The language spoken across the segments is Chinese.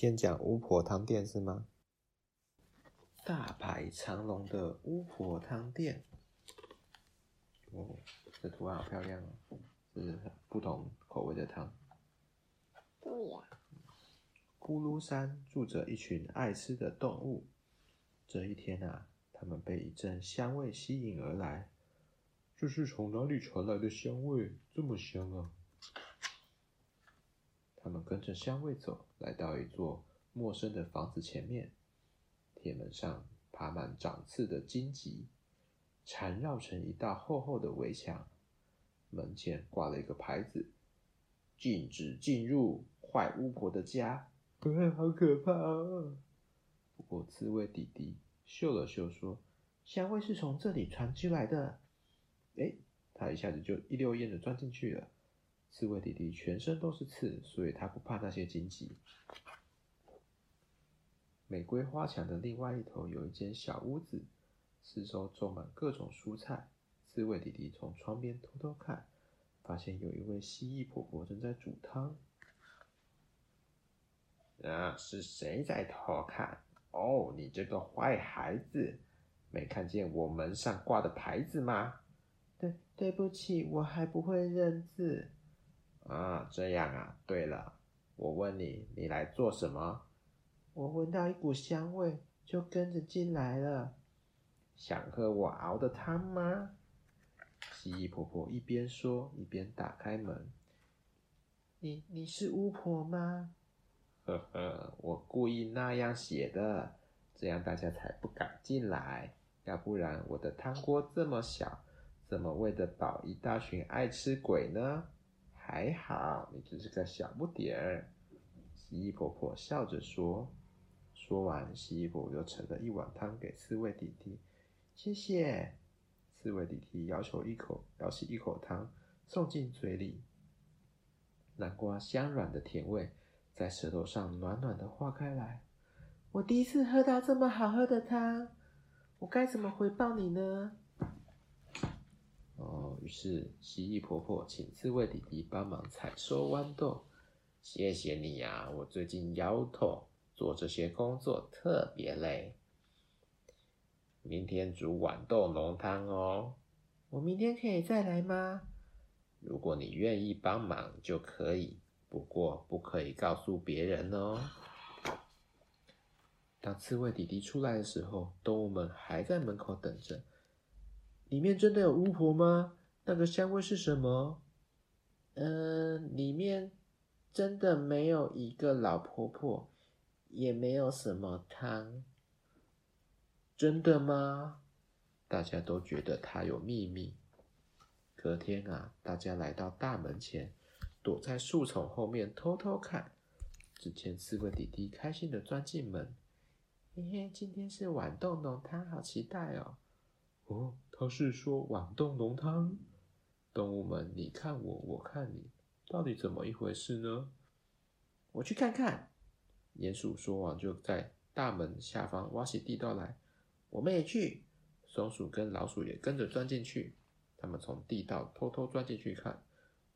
先讲巫婆汤店是吗？大排长龙的巫婆汤店。哦，这图案好漂亮哦，这是不同口味的汤。对呀。咕噜山住着一群爱吃的动物。这一天啊，他们被一阵香味吸引而来。这是从哪里传来的香味？这么香啊！他们跟着香味走，来到一座陌生的房子前面。铁门上爬满长刺的荆棘，缠绕成一道厚厚的围墙。门前挂了一个牌子：“禁止进入坏巫婆的家。”哎，好可怕啊！不过刺猬弟弟嗅了嗅，说：“香味是从这里传进来的。”哎，他一下子就一溜烟的钻进去了。刺猬弟弟全身都是刺，所以他不怕那些荆棘。玫瑰花墙的另外一头有一间小屋子，四周种满各种蔬菜。刺猬弟弟从窗边偷偷看，发现有一位蜥蜴婆婆正在煮汤。啊，是谁在偷看？哦，你这个坏孩子，没看见我门上挂的牌子吗？对，对不起，我还不会认字。啊，这样啊。对了，我问你，你来做什么？我闻到一股香味，就跟着进来了。想喝我熬的汤吗？蜥蜴婆婆一边说，一边打开门。你你是巫婆吗？呵呵，我故意那样写的，这样大家才不敢进来。要不然，我的汤锅这么小。怎么喂得饱一大群爱吃鬼呢？还好你只是个小不点儿。蜥蜴婆婆笑着说。说完，蜥蜴婆又盛了一碗汤给刺猬弟弟。谢谢。刺猬弟弟咬起一口，咬起一口汤，送进嘴里。南瓜香软的甜味在舌头上暖暖的化开来。我第一次喝到这么好喝的汤，我该怎么回报你呢？是蜥蜴婆婆请刺猬弟弟帮忙采收豌豆。谢谢你呀，我最近腰痛，做这些工作特别累。明天煮豌豆浓汤哦。我明天可以再来吗？如果你愿意帮忙就可以，不过不可以告诉别人哦。当刺猬弟弟出来的时候，动物们还在门口等着。里面真的有巫婆吗？那个香味是什么？嗯、里面真的没有一个老婆婆，也没有什么汤。真的吗？大家都觉得她有秘密。隔天啊，大家来到大门前，躲在树丛后面偷偷看。只见刺猬弟弟开心的钻进门，嘿嘿，今天是豌豆浓汤，好期待哦！哦。他是说豌豆浓汤，动物们你看我，我看你，到底怎么一回事呢？我去看看。鼹鼠说完，就在大门下方挖起地道来。我们也去。松鼠跟老鼠也跟着钻进去。他们从地道偷偷钻进去看，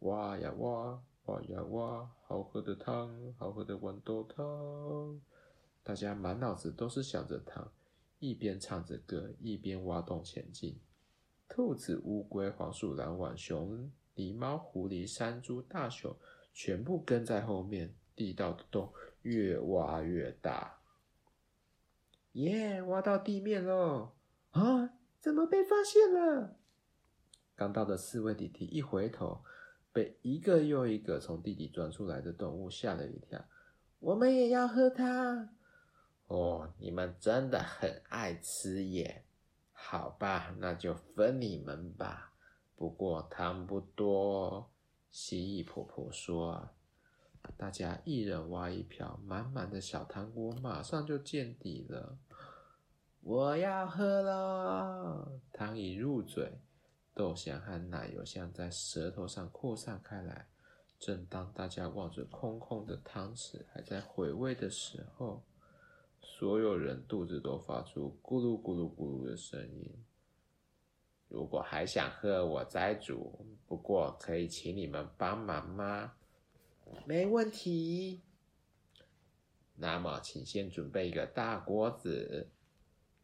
挖呀挖，挖呀挖，好喝的汤，好喝的豌豆汤。大家满脑子都是想着汤，一边唱着歌，一边挖洞前进。兔子、乌龟、黄鼠狼、浣熊、狸猫、狐狸、山猪、大熊，全部跟在后面。地道的洞越挖越大，耶挖到地面喽！啊，怎么被发现了？刚到的四位弟弟一回头，被一个又一个从地底钻出来的动物吓了一跳。我们也要喝汤。哦，你们真的很爱吃耶！好吧，那就分你们吧。不过汤不多。蜥蜴婆婆说：“大家一人挖一瓢，满满的小汤锅马上就见底了。”我要喝了。汤一入嘴，豆香和奶油香在舌头上扩散开来。正当大家望着空空的汤匙，还在回味的时候，所有人肚子都发出咕噜咕噜咕噜的声音。如果还想喝，我再煮。不过可以请你们帮忙吗？没问题。那么，请先准备一个大锅子，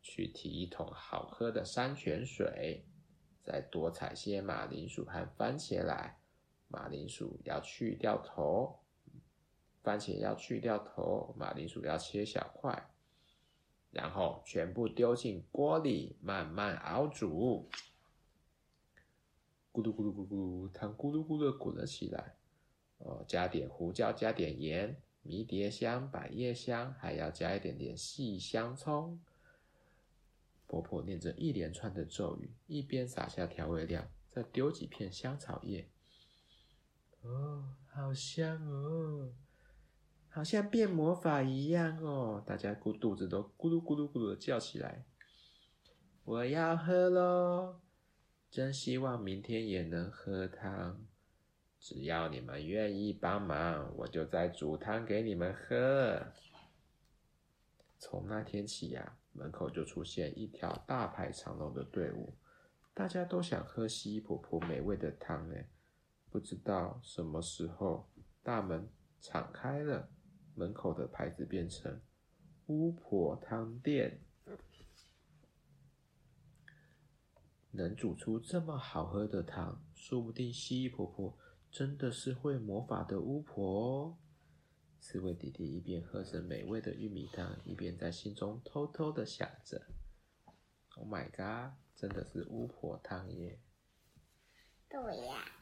去提一桶好喝的山泉水，再多采些马铃薯和番茄来。马铃薯要去掉头，番茄要去掉头，马铃薯要切小块，然后全部丢进锅里，慢慢熬煮。咕噜咕噜咕噜，汤咕噜咕噜滚了起来。哦，加点胡椒，加点盐，迷迭香、百叶香，还要加一点点细香葱。婆婆念着一连串的咒语，一边撒下调味料，再丢几片香草叶。哦，好香哦，好像变魔法一样哦！大家咕肚子都咕噜咕噜咕噜的叫起来。我要喝喽！真希望明天也能喝汤。只要你们愿意帮忙，我就再煮汤给你们喝。从那天起呀，门口就出现一条大排长龙的队伍，大家都想喝西婆婆美味的汤呢。不知道什么时候，大门敞开了，门口的牌子变成“巫婆汤店”。能煮出这么好喝的汤，说不定蜥蜴婆婆真的是会魔法的巫婆哦。刺猬弟弟一边喝着美味的玉米汤，一边在心中偷偷的想着：“Oh my god，真的是巫婆汤耶！”对呀。